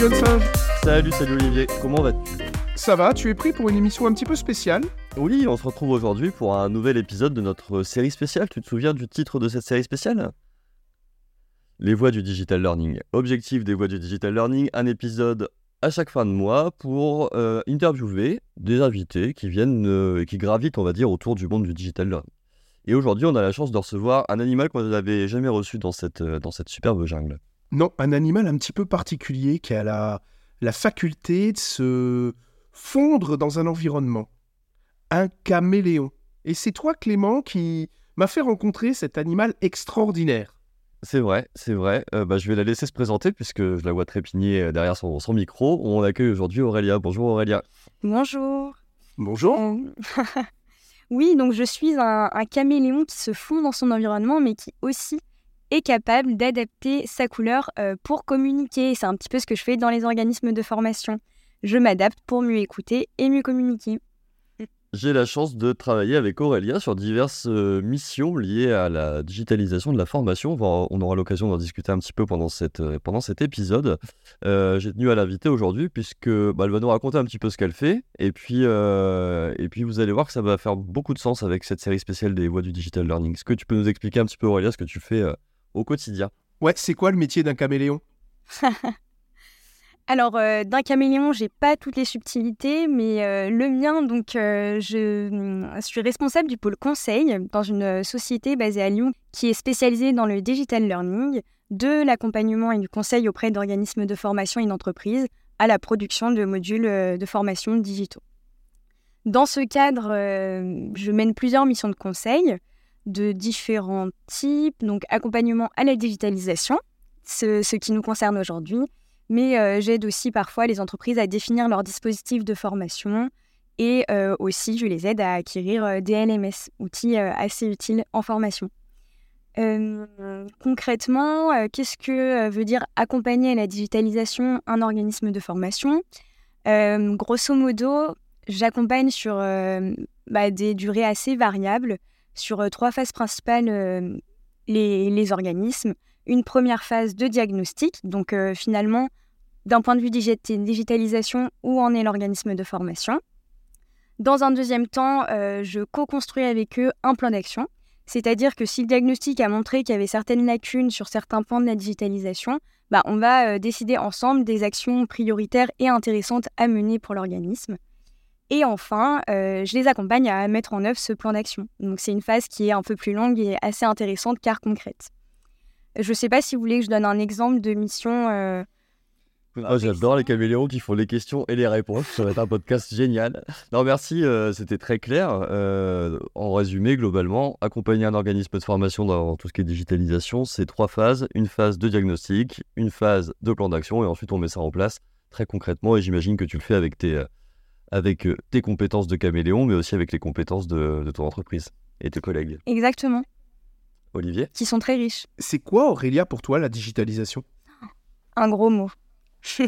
Johnson Salut, salut Olivier, comment vas-tu? Ça va, tu es pris pour une émission un petit peu spéciale? Oui, on se retrouve aujourd'hui pour un nouvel épisode de notre série spéciale. Tu te souviens du titre de cette série spéciale? Les voies du digital learning. Objectif des voies du digital learning, un épisode à chaque fin de mois pour euh, interviewer des invités qui viennent euh, et qui gravitent, on va dire, autour du monde du digital learning. Et aujourd'hui, on a la chance de recevoir un animal qu'on n'avait jamais reçu dans cette, euh, dans cette superbe jungle. Non, un animal un petit peu particulier qui a la, la faculté de se fondre dans un environnement. Un caméléon. Et c'est toi, Clément, qui m'a fait rencontrer cet animal extraordinaire. C'est vrai, c'est vrai. Euh, bah, je vais la laisser se présenter puisque je la vois trépigner euh, derrière son, son micro. On accueille aujourd'hui Aurélia. Bonjour Aurélia. Bonjour. Bonjour. Euh, oui, donc je suis un, un caméléon qui se fond dans son environnement, mais qui aussi est capable d'adapter sa couleur euh, pour communiquer. C'est un petit peu ce que je fais dans les organismes de formation. Je m'adapte pour mieux écouter et mieux communiquer. J'ai la chance de travailler avec Aurélia sur diverses euh, missions liées à la digitalisation de la formation. On, aura l'occasion d'en discuter un petit peu pendant, cette, euh, pendant cet épisode. J'ai tenu à l'inviter aujourd'hui puisque bah, elle va nous raconter un petit peu ce qu'elle fait. Et puis, et puis vous allez voir que ça va faire beaucoup de sens avec cette série spéciale des voies du digital learning. Est-ce que tu peux nous expliquer un petit peu Aurélia ce que tu fais au quotidien Ouais, c'est quoi le métier d'un caméléon? Alors, euh, d'un caméléon, j'ai pas toutes les subtilités, mais euh, le mien, donc, euh, je mm, suis responsable du pôle conseil dans une société basée à Lyon qui est spécialisée dans le digital learning, de l'accompagnement et du conseil auprès d'organismes de formation et d'entreprises à la production de modules de formation digitaux. Dans ce cadre, euh, je mène plusieurs missions de conseil de différents types, donc accompagnement à la digitalisation, ce, qui nous concerne aujourd'hui, mais euh, j'aide aussi parfois les entreprises à définir leur dispositif de formation et euh, aussi je les aide à acquérir euh, des LMS, outils assez utiles en formation. Concrètement, qu'est-ce que veut dire accompagner à la digitalisation un organisme de formation? Grosso modo, j'accompagne sur bah, des durées assez variables, sur euh, trois phases principales euh, les, organismes. Une première phase de diagnostic, donc euh, finalement, d'un point de vue digi- digitalisation, où en est l'organisme de formation. Dans un deuxième temps, je co-construis avec eux un plan d'action, c'est-à-dire que si le diagnostic a montré qu'il y avait certaines lacunes sur certains points de la digitalisation, bah, on va décider ensemble des actions prioritaires et intéressantes à mener pour l'organisme. Et enfin, euh, je les accompagne à mettre en œuvre ce plan d'action. Donc c'est une phase qui est un peu plus longue et assez intéressante car concrète. Je ne sais pas si vous voulez que je donne un exemple de mission. euh, Ah, J'adore les caméléons qui font les questions et les réponses. Ça va être un podcast génial. Non, merci, euh, c'était très clair. Euh, en résumé, globalement, accompagner un organisme de formation dans tout ce qui est digitalisation, c'est trois phases. Une phase de diagnostic, une phase de plan d'action, et ensuite on met ça en place très concrètement. Et j'imagine que tu le fais avec tes, euh, avec, euh, tes compétences de caméléon, mais aussi avec les compétences de, de ton entreprise et tes collègues. Exactement, Olivier? Qui sont très riches. C'est quoi, Aurélia, pour toi, la digitalisation? Un gros mot.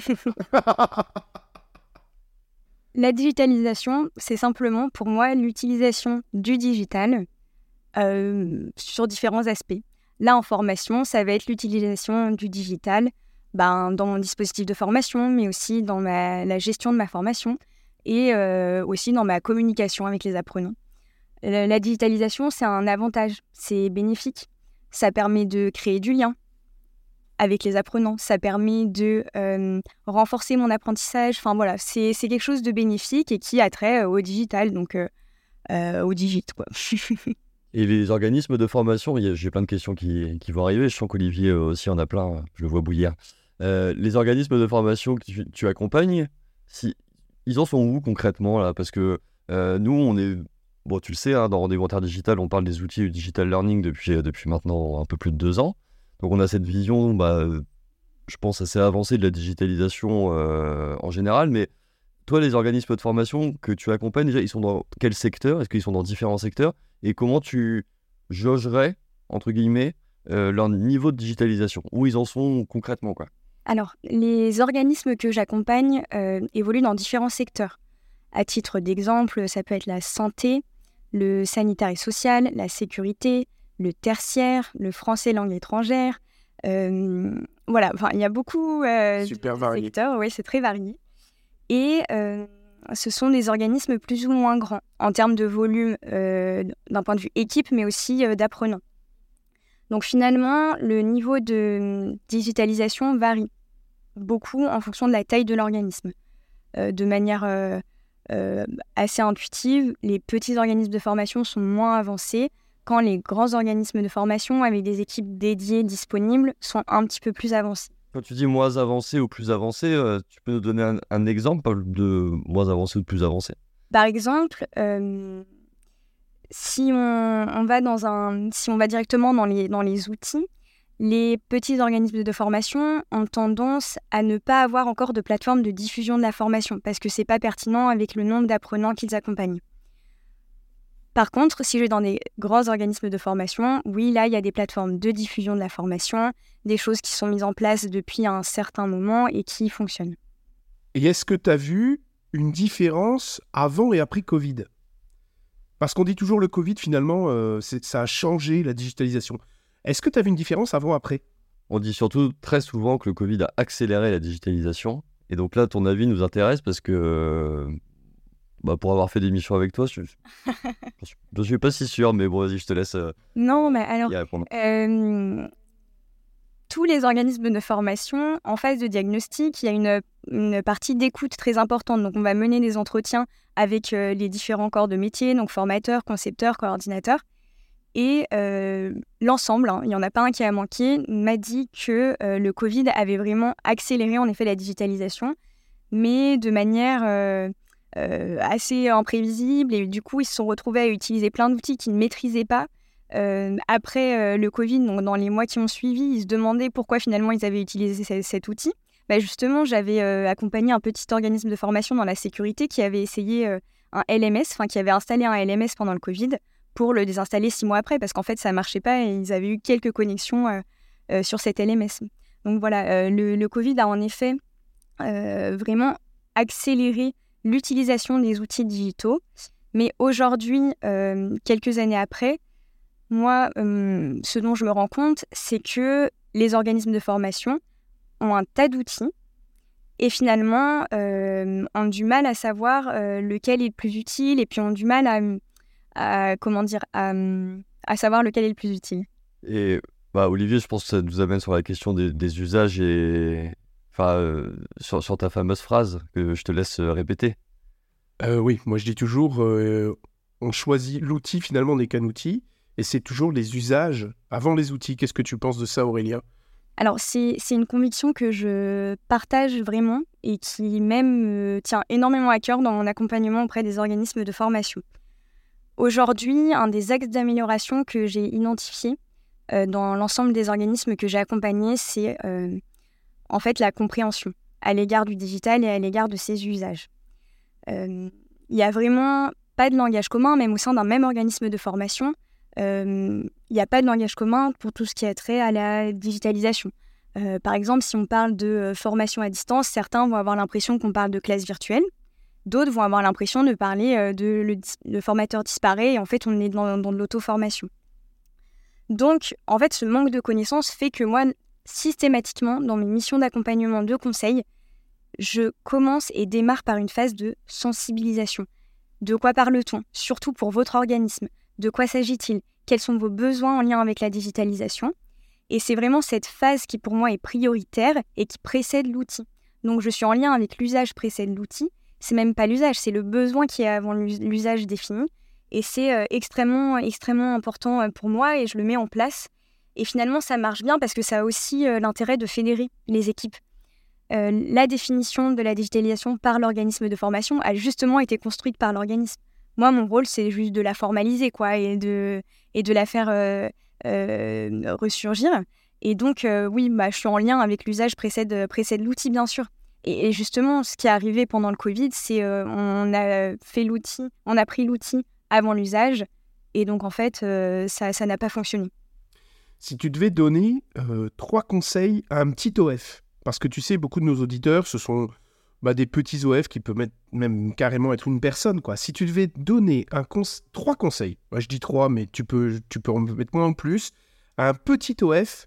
La digitalisation, c'est simplement pour moi l'utilisation du digital euh, sur différents aspects. Là, en formation, ça va être l'utilisation du digital ben, dans mon dispositif de formation, mais aussi dans ma- la gestion de ma formation et euh, aussi dans ma communication avec les apprenants. La, digitalisation, c'est un avantage, c'est bénéfique. Ça permet de créer du lien avec les apprenants, ça permet de euh, renforcer mon apprentissage. Enfin voilà, c'est quelque chose de bénéfique et qui a trait euh, au digital, donc au digit quoi. Et les organismes de formation, j'ai plein de questions qui, qui vont arriver. Je sens qu'Olivier aussi en a plein, je le vois bouillir. Les organismes de formation que tu accompagnes, si, ils en sont où concrètement là? Parce que euh, nous, on est. Bon, tu le sais, hein, dans Rendez-vous Digital, on parle des outils du digital learning depuis, euh, depuis maintenant un peu plus de deux ans. Donc on a cette vision, bah, je pense, assez avancée de la digitalisation euh, en général. Mais toi, les organismes de formation que tu accompagnes, déjà, ils sont dans quel secteur? Est-ce qu'ils sont dans différents secteurs? Et comment tu jaugerais, entre guillemets, leur niveau de digitalisation? Où ils en sont concrètement, quoi? Alors, les organismes que j'accompagne euh, évoluent dans différents secteurs. À titre d'exemple, ça peut être la santé, le sanitaire et social, la sécurité, le tertiaire, le français langue étrangère, voilà, enfin, il y a beaucoup Super de varié. secteurs, oui, c'est très varié. Et ce sont des organismes plus ou moins grands en termes de volume d'un point de vue équipe, mais aussi d'apprenants. Donc finalement, le niveau de digitalisation varie beaucoup en fonction de la taille de l'organisme. de manière assez intuitive, les petits organismes de formation sont moins avancés, quand les grands organismes de formation avec des équipes dédiées disponibles sont un petit peu plus avancés. Quand tu dis moins avancé ou plus avancé, euh, tu peux nous donner un, exemple de moins avancé ou de plus avancé Par exemple, euh, si, on, va directement dans les, dans les outils, les petits organismes de formation ont tendance à ne pas avoir encore de plateforme de diffusion de la formation parce que c'est pas pertinent avec le nombre d'apprenants qu'ils accompagnent. Par contre, si je vais dans des grands organismes de formation, oui, là, il y a des plateformes de diffusion de la formation, des choses qui sont mises en place depuis un certain moment et qui fonctionnent. Et est-ce que tu as vu une différence avant et après Covid? Parce qu'on dit toujours le Covid, finalement, euh, ça a changé la digitalisation. Est-ce que tu as vu une différence avant-après On dit surtout très souvent que le Covid a accéléré la digitalisation. Et donc là, ton avis nous intéresse parce que euh, bah, pour avoir fait des missions avec toi, je ne suis pas si sûr, mais bon, vas-y, je te laisse. Euh, non, mais alors, euh, tous les organismes de formation, en phase de diagnostic, il y a une, partie d'écoute très importante. Donc, on va mener des entretiens avec euh, les différents corps de métier, donc formateurs, concepteurs, coordinateurs. Et l'ensemble, hein, il n'y en a pas un qui a manqué, m'a dit que le Covid avait vraiment accéléré en effet la digitalisation, mais de manière euh, assez imprévisible et du coup ils se sont retrouvés à utiliser plein d'outils qu'ils ne maîtrisaient pas. Euh, après euh, le Covid, donc dans les mois qui ont suivi, ils se demandaient pourquoi finalement ils avaient utilisé cet outil. Bah justement, j'avais accompagné un petit organisme de formation dans la sécurité qui avait essayé un LMS, enfin qui avait installé un LMS pendant le Covid pour le désinstaller six mois après parce qu'en fait ça marchait pas et ils avaient eu quelques connexions sur cet LMS. Donc voilà, le, Covid a en effet vraiment accéléré l'utilisation des outils digitaux. Mais aujourd'hui, euh, quelques années après, moi, euh, ce dont je me rends compte, c'est que les organismes de formation ont un tas d'outils et finalement euh, ont du mal à savoir lequel est le plus utile et puis ont du mal à, comment dire, à, savoir lequel est le plus utile. Et bah, Olivier, je pense que ça nous amène sur la question des, des usages et, Enfin, euh, sur, ta fameuse phrase que je te laisse euh, répéter. Euh, oui, moi je dis toujours, on choisit l'outil, finalement n'est qu'un outil, et c'est toujours les usages avant les outils. Qu'est-ce que tu penses de ça, Aurélien Alors, c'est une conviction que je partage vraiment et qui même me tient énormément à cœur dans mon accompagnement auprès des organismes de formation. Aujourd'hui, un des axes d'amélioration que j'ai identifié dans l'ensemble des organismes que j'ai accompagnés, c'est en fait la compréhension à l'égard du digital et à l'égard de ses usages. Euh, il n'y a vraiment pas de langage commun, même au sein d'un même organisme de formation. Euh, il n'y a pas de langage commun pour tout ce qui a trait à la digitalisation. Euh, par exemple, si on parle de formation à distance, certains vont avoir l'impression qu'on parle de classe virtuelle, d'autres vont avoir l'impression de parler de le, formateur disparaît et en fait on est dans, dans de l'auto-formation. Donc, en fait, ce manque de connaissances fait que moi, systématiquement dans mes missions d'accompagnement de conseil, je commence et démarre par une phase de sensibilisation. De quoi parle-t-on? Surtout pour votre organisme. De quoi s'agit-il? Quels sont vos besoins en lien avec la digitalisation? Et c'est vraiment cette phase qui pour moi est prioritaire et qui précède l'outil. Donc je suis en lien avec l'usage précède l'outil. C'est même pas l'usage, c'est le besoin qui est avant l'usage défini. Et c'est euh, extrêmement, extrêmement important euh, pour moi et je le mets en place et finalement, ça marche bien parce que ça a aussi euh, l'intérêt de fédérer les équipes. La définition de la digitalisation par l'organisme de formation a justement été construite par l'organisme. Moi, mon rôle, c'est juste de la formaliser quoi, et, de, et de la faire euh, ressurgir. Et donc, oui, bah, je suis en lien avec l'usage précède, précède l'outil, bien sûr. Et, justement, ce qui est arrivé pendant le Covid, c'est on a fait l'outil, on a pris l'outil avant l'usage, et donc en fait, ça n'a pas fonctionné si tu devais donner euh, trois conseils à un petit OF, parce que tu sais, beaucoup de nos auditeurs, ce sont bah, des petits OF qui peuvent même carrément être une personne. quoi. Si tu devais donner trois conseils, moi je dis trois, mais tu peux, tu peux en mettre moins en plus, à un petit OF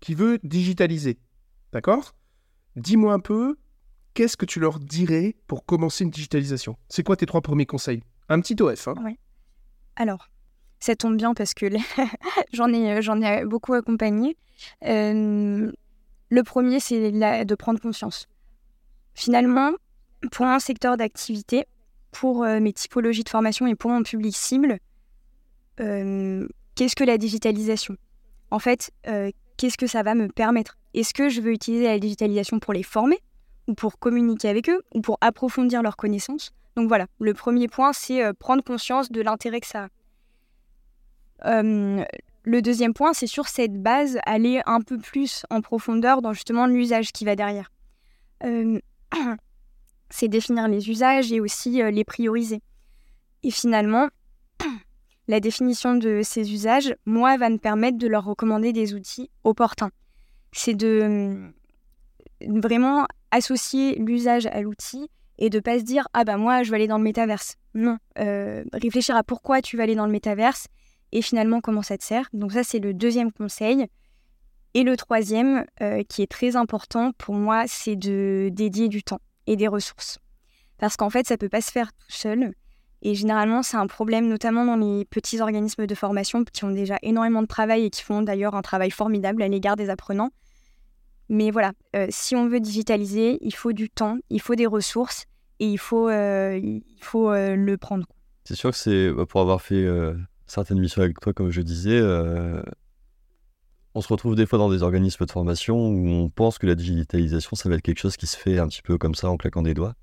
qui veut digitaliser. D'accord? Dis-moi un peu, qu'est-ce que tu leur dirais pour commencer une digitalisation? C'est quoi tes trois premiers conseils? Un petit OF. Hein Alors, ça tombe bien parce que j'en ai, j'en ai beaucoup accompagné. Euh, le premier, c'est de prendre conscience. Finalement, pour un secteur d'activité, pour euh, mes typologies de formation et pour mon public cible, euh, qu'est-ce que la digitalisation? En fait, qu'est-ce que ça va me permettre? Est-ce que je veux utiliser la digitalisation pour les former? Ou pour communiquer avec eux? Ou pour approfondir leurs connaissances? Donc voilà, le premier point, c'est prendre conscience de l'intérêt que ça a. Le deuxième point, c'est sur cette base, aller un peu plus en profondeur dans justement l'usage qui va derrière. C'est définir les usages et aussi les prioriser. Et finalement, la définition de ces usages, moi, va me permettre de leur recommander des outils opportuns. C'est de vraiment associer l'usage à l'outil et de pas se dire ah bah moi je vais aller dans le métaverse. Non, réfléchir à pourquoi tu vas aller dans le métaverse et finalement comment ça te sert. Donc ça, c'est le deuxième conseil. Et le troisième, euh, qui est très important pour moi, c'est de dédier du temps et des ressources. Parce qu'en fait, ça ne peut pas se faire tout seul. Et généralement, c'est un problème, notamment dans les petits organismes de formation qui ont déjà énormément de travail et qui font d'ailleurs un travail formidable à l'égard des apprenants. Mais voilà, euh, si on veut digitaliser, il faut du temps, il faut des ressources et il faut, euh, il faut le prendre. C'est sûr que c'est bah, pour avoir fait certaines missions avec toi, comme je disais, on se retrouve des fois dans des organismes de formation où on pense que la digitalisation, ça va être quelque chose qui se fait un petit peu comme ça en claquant des doigts.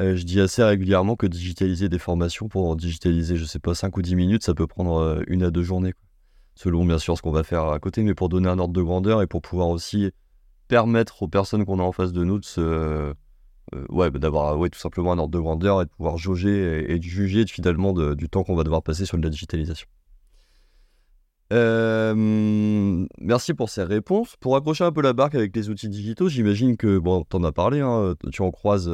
Euh, je dis assez régulièrement que digitaliser des formations, pour digitaliser, je sais pas, 5 ou 10 minutes, ça peut prendre euh, une à deux journées. Selon bien sûr ce qu'on va faire à côté, mais pour donner un ordre de grandeur et pour pouvoir aussi permettre aux personnes qu'on a en face de nous de se, euh, ouais, bah, d'avoir ouais, tout simplement un ordre de grandeur et de pouvoir jauger et, juger finalement du temps qu'on va devoir passer sur la digitalisation. Euh, merci pour ces réponses. Pour accrocher un peu la barque avec les outils digitaux, j'imagine que, bon, tu en as parlé, hein, tu, en croises,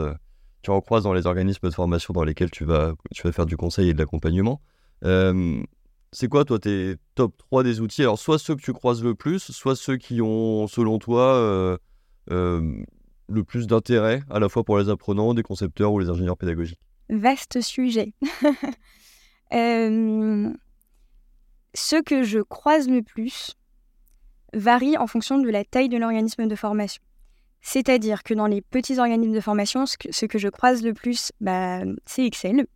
tu en croises dans les organismes de formation dans lesquels tu vas, tu vas faire du conseil et de l'accompagnement. Euh, c'est quoi, toi, tes top 3 des outils? Alors, soit ceux que tu croises le plus, soit ceux qui ont, selon toi, le plus d'intérêt, à la fois pour les apprenants, des concepteurs ou les ingénieurs pédagogiques? Vaste sujet. ce que je croise le plus varie en fonction de la taille de l'organisme de formation. C'est-à-dire que dans les petits organismes de formation, ce que, je croise le plus, bah, c'est Excel.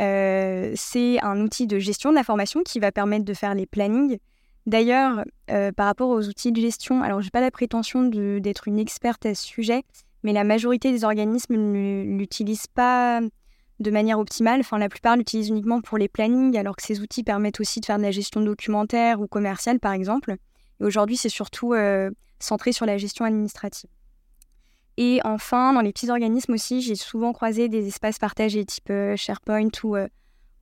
Euh, c'est un outil de gestion de la formation qui va permettre de faire les plannings, D'ailleurs, euh, par rapport aux outils de gestion, alors je n'ai pas la prétention d'être une experte à ce sujet, mais la majorité des organismes ne l'utilisent pas de manière optimale. Enfin, la plupart l'utilisent uniquement pour les plannings, alors que ces outils permettent aussi de faire de la gestion documentaire ou commerciale, par exemple. Et aujourd'hui, c'est surtout euh, centré sur la gestion administrative. Et enfin, dans les petits organismes aussi, j'ai souvent croisé des espaces partagés type euh, SharePoint ou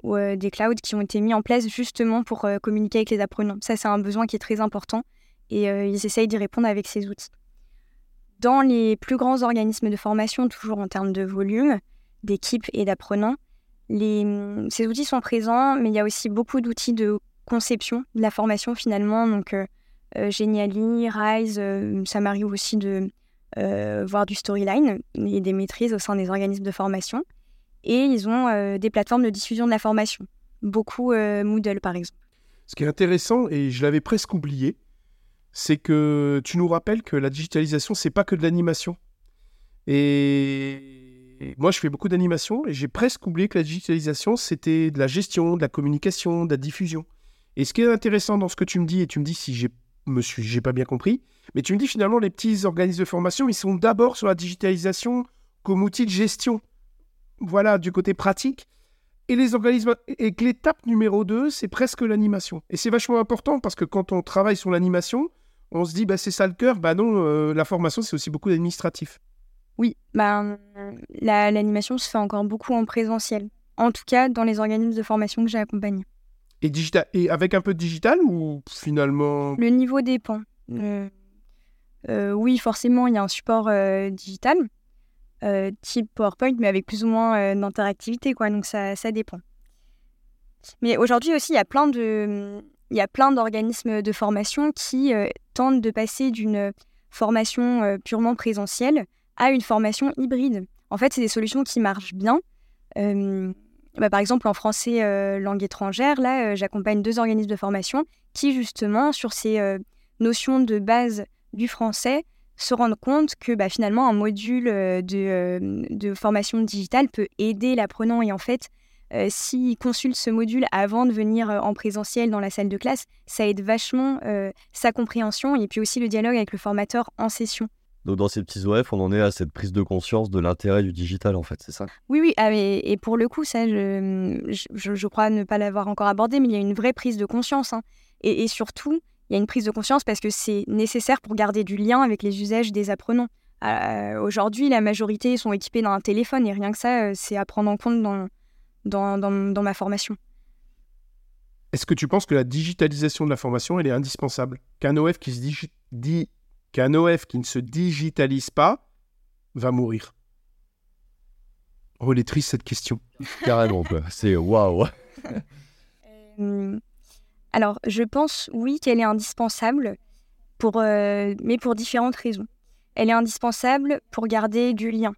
ou euh, des clouds qui ont été mis en place justement pour communiquer avec les apprenants. Ça, c'est un besoin qui est très important et ils essayent d'y répondre avec ces outils. Dans les plus grands organismes de formation, toujours en termes de volume, d'équipes et d'apprenants, ces outils sont présents, mais il y a aussi beaucoup d'outils de conception de la formation finalement. Donc, Geniali, Rise, ça m'arrive aussi de voir du storyline et des maîtrises au sein des organismes de formation et ils ont euh, des plateformes de diffusion de la formation. Beaucoup euh, Moodle, par exemple. Ce qui est intéressant, et je l'avais presque oublié, c'est que tu nous rappelles que la digitalisation, c'est pas que de l'animation. Et moi, je fais beaucoup d'animation et j'ai presque oublié que la digitalisation, c'était de la gestion, de la communication, de la diffusion. Et ce qui est intéressant dans ce que tu me dis, et tu me dis si j'ai me suis, j'ai pas bien compris, mais tu me dis finalement les petits organismes de formation, ils sont d'abord sur la digitalisation comme outil de gestion voilà, du côté pratique. Et les organismes, et que l'étape numéro 2, c'est presque l'animation. Et c'est vachement important parce que quand on travaille sur l'animation, on se dit, bah, c'est ça le cœur. Bah non, euh, la formation, c'est aussi beaucoup d'administratif. Oui, bah, l'animation se fait encore beaucoup en présentiel. En tout cas, dans les organismes de formation que j'ai accompagnés. Et, digital, et avec un peu de digital ou finalement Le niveau dépend. Euh, euh, oui, forcément, il y a un support digital. Euh, type PowerPoint, mais avec plus ou moins d'interactivité, quoi. Donc ça, ça dépend. Mais aujourd'hui aussi, il y a plein de, il y a plein d'organismes de formation qui tentent de passer d'une formation purement présentielle à une formation hybride. En fait, c'est des solutions qui marchent bien. Bah, par exemple, en français langue étrangère, là, j'accompagne deux organismes de formation qui, justement, sur ces notions de base du français, se rendent compte que bah, finalement, un module de, de formation digitale peut aider l'apprenant. Et en fait, euh, s'il consulte ce module avant de venir euh, en présentiel dans la salle de classe, ça aide vachement euh, sa compréhension et puis aussi le dialogue avec le formateur en session. Donc dans ces petits OF, on en est à cette prise de conscience de l'intérêt du digital en fait, c'est ça? Oui, oui, ah, et, pour le coup, ça, je, crois ne pas l'avoir encore abordé, mais il y a une vraie prise de conscience. Hein. Et, surtout, il y a une prise de conscience parce que c'est nécessaire pour garder du lien avec les usages des apprenants. Aujourd'hui, la majorité sont équipés d'un téléphone et rien que ça, c'est à prendre en compte dans, dans, dans, ma formation. Est-ce que tu penses que la digitalisation de la formation, elle est indispensable? Qu'un OF qui, se dit, qu'un OF qui ne se digitalise pas va mourir Oh, elle est triste cette question. Carrément, C'est waouh euh, Alors, je pense, oui, qu'elle est indispensable, pour, euh, mais pour différentes raisons. Elle est indispensable pour garder du lien.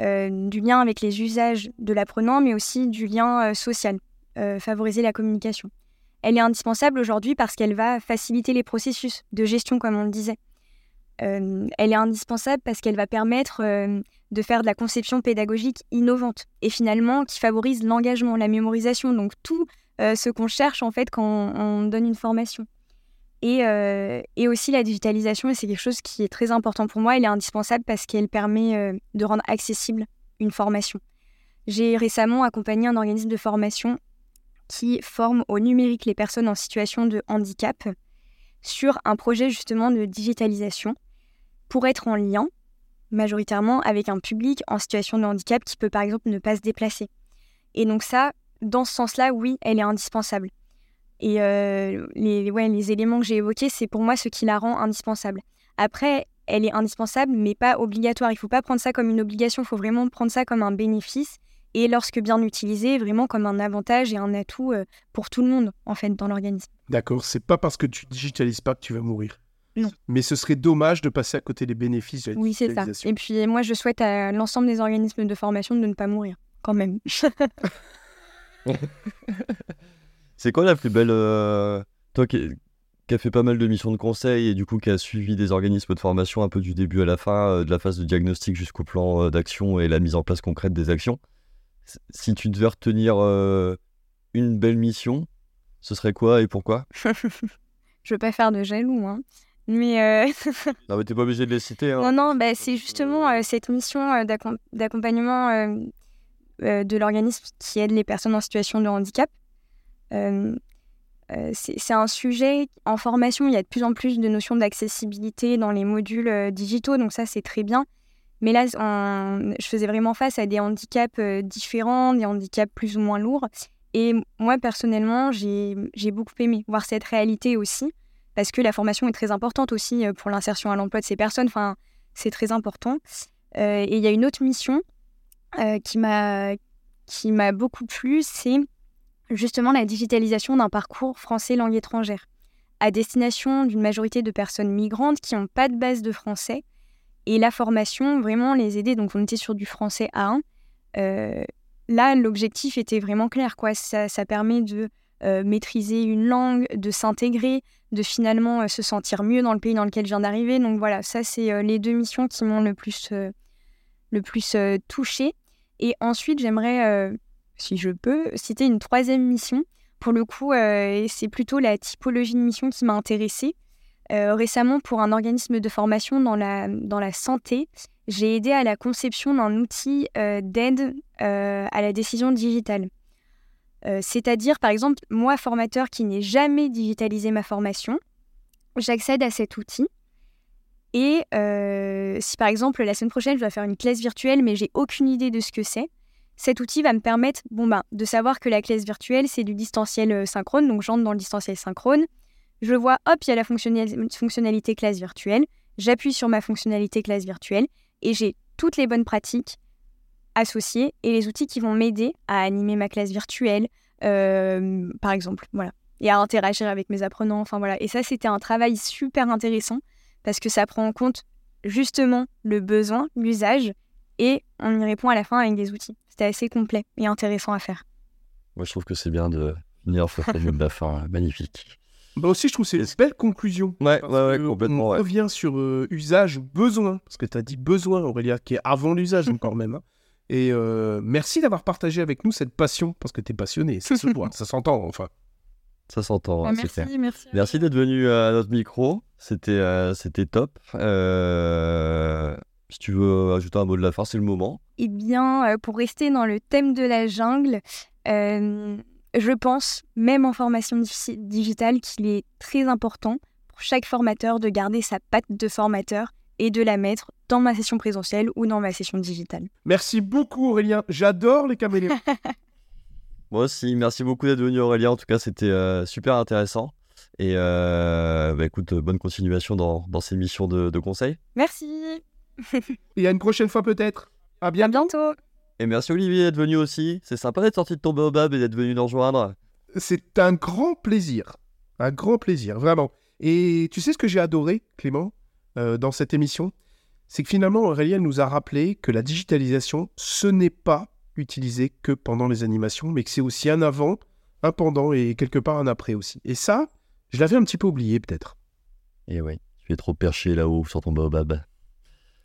Euh, du lien avec les usages de l'apprenant, mais aussi du lien euh, social, euh, favoriser la communication. Elle est indispensable aujourd'hui parce qu'elle va faciliter les processus de gestion, comme on le disait. Elle est indispensable parce qu'elle va permettre de faire de la conception pédagogique innovante et finalement qui favorise l'engagement, la mémorisation, donc tout ce qu'on cherche en fait quand on donne une formation. Euh, et, aussi la digitalisation, et c'est quelque chose qui est très important pour moi, elle est indispensable parce qu'elle permet euh, de rendre accessible une formation. J'ai récemment accompagné un organisme de formation qui forme au numérique les personnes en situation de handicap sur un projet justement de digitalisation pour être en lien majoritairement avec un public en situation de handicap qui peut par exemple ne pas se déplacer. Et donc ça, dans ce sens-là, oui, elle est indispensable. Et euh, les, les éléments que j'ai évoqués, c'est pour moi ce qui la rend indispensable. Après, elle est indispensable, mais pas obligatoire. Il ne faut pas prendre ça comme une obligation, il faut vraiment prendre ça comme un bénéfice. Et lorsque bien utilisé, vraiment comme un avantage et un atout euh, pour tout le monde, en fait, dans l'organisme. D'accord, c'est pas parce que tu digitalises pas que tu vas mourir. Non. Mais ce serait dommage de passer à côté des bénéfices de la Oui, c'est ça. Et puis moi, je souhaite à l'ensemble des organismes de formation de ne pas mourir, quand même. C'est quoi la plus belle. Euh, toi qui, a fait pas mal de missions de conseil et du coup qui a suivi des organismes de formation un peu du début à la fin, euh, de la phase de diagnostic jusqu'au plan euh, d'action et la mise en place concrète des actions? Si tu devais retenir une belle mission, ce serait quoi et pourquoi? Je veux pas faire de jaloux, hein. Mais non, mais t'es pas obligé de les citer. Hein. Non, non, bah, c'est justement cette mission d'accompagnement de l'organisme qui aide les personnes en situation de handicap. Euh, euh, c'est un sujet en formation, il y a de plus en plus de notions d'accessibilité dans les modules euh, digitaux, donc ça c'est très bien. Mais là, je faisais vraiment face à des handicaps différents, des handicaps plus ou moins lourds. Et moi, personnellement, j'ai beaucoup aimé voir cette réalité aussi, parce que la formation est très importante aussi pour l'insertion à l'emploi de ces personnes. Enfin, c'est très important. et il y a une autre mission qui m'a beaucoup plu, c'est justement la digitalisation d'un parcours français langue étrangère à destination d'une majorité de personnes migrantes qui n'ont pas de base de français et la formation vraiment les aider. Donc on était sur du français A1. Euh, là, l'objectif était vraiment clair. Quoi. Ça, permet de euh, maîtriser une langue, de s'intégrer, de finalement euh, se sentir mieux dans le pays dans lequel je viens d'arriver. Donc voilà, ça c'est les deux missions qui m'ont le plus, le plus touchée. Et ensuite, j'aimerais si je peux, citer une troisième mission. Pour le coup, euh, c'est plutôt la typologie de mission qui m'a intéressée. Euh, récemment, pour un organisme de formation dans la, dans la santé, j'ai aidé à la conception d'un outil euh, d'aide à la décision digitale. C'est-à-dire, par exemple, moi, formateur qui n'ai jamais digitalisé ma formation, j'accède à cet outil. Et si par exemple la semaine prochaine je dois faire une classe virtuelle mais j'ai aucune idée de ce que c'est, cet outil va me permettre bon, ben, de savoir que la classe virtuelle, c'est du distanciel euh, synchrone. Donc, j'entre dans le distanciel synchrone. Je vois, hop, il y a la fonctionnalité classe virtuelle. J'appuie sur ma fonctionnalité classe virtuelle et j'ai toutes les bonnes pratiques associées et les outils qui vont m'aider à animer ma classe virtuelle, euh, par exemple. Voilà. et à interagir avec mes apprenants. Enfin voilà. Et ça, c'était un travail super intéressant parce que ça prend en compte justement le besoin, l'usage, et on y répond à la fin avec des outils. C'était assez complet et intéressant à faire. Moi, je trouve que c'est bien de finir sur cette de la fin. Magnifique. Bah aussi, je trouve que c'est une belle conclusion. Ouais, Parce ouais, ouais, que complètement. On ouais. revient sur euh, usage, besoin, parce que tu as dit besoin, Aurélia, qui est avant l'usage encore même. hein. Et euh, merci d'avoir partagé avec nous cette passion, parce que tu es passionné, ça se voit, ça s'entend enfin. Ça s'entend, Ah, hein, c'est clair. merci, merci. Merci d'être venu à notre micro. C'était euh, c'était top. Euh, si tu veux ajouter un mot de la fin, c'est le moment. Eh bien, euh, pour rester dans le thème de la jungle, euh, je pense, même en formation di- digitale, qu'il est très important pour chaque formateur de garder sa patte de formateur et de la mettre dans ma session présentielle ou dans ma session digitale. Merci beaucoup, Aurélien. J'adore les caméléons. Moi aussi, merci beaucoup d'être venu Aurélien. En tout cas, c'était euh, super intéressant. Et euh, bah, écoute, euh, bonne continuation dans, dans ces missions de, de conseil. Merci, Et à une prochaine fois peut-être. À à bientôt. bientôt. Et merci Olivier d'être venu aussi. C'est sympa d'être sorti de ton baobab et d'être venu nous rejoindre. C'est un grand plaisir. Un grand plaisir, vraiment. Et tu sais ce que j'ai adoré, Clément, dans cette émission C'est que finalement, Aurélien nous a rappelé que la digitalisation, ce n'est pas utilisé que pendant les animations, mais que c'est aussi un avant, un pendant et quelque part un après aussi. Et ça, je l'avais un petit peu oublié peut-être. Et oui, tu es trop perché là-haut sur ton baobab.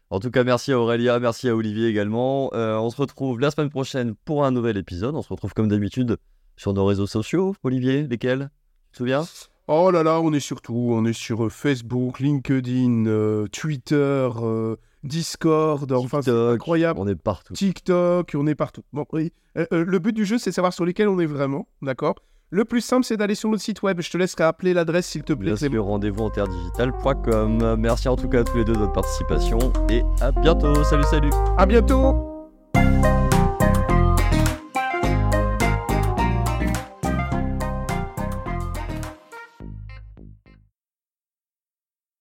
En tout cas, merci à Aurélia, merci à Olivier également. Euh, on se retrouve la semaine prochaine pour un nouvel épisode. On se retrouve comme d'habitude sur nos réseaux sociaux. Olivier, lesquels? Tu te souviens? Oh là là, on est sur tout. On est sur euh, Facebook, LinkedIn, euh, Twitter, euh, Discord. Enfin, c'est incroyable. On est partout. TikTok, on est partout. Bon, oui. Euh, le but du jeu, c'est de savoir sur lesquels on est vraiment, d'accord? Le plus simple, c'est d'aller sur notre site web. Je te laisserai appeler l'adresse, s'il te plaît, Bien rendez-vous en terredigital.com. Merci en tout cas à tous les deux de votre participation et à bientôt. Salut, salut À bientôt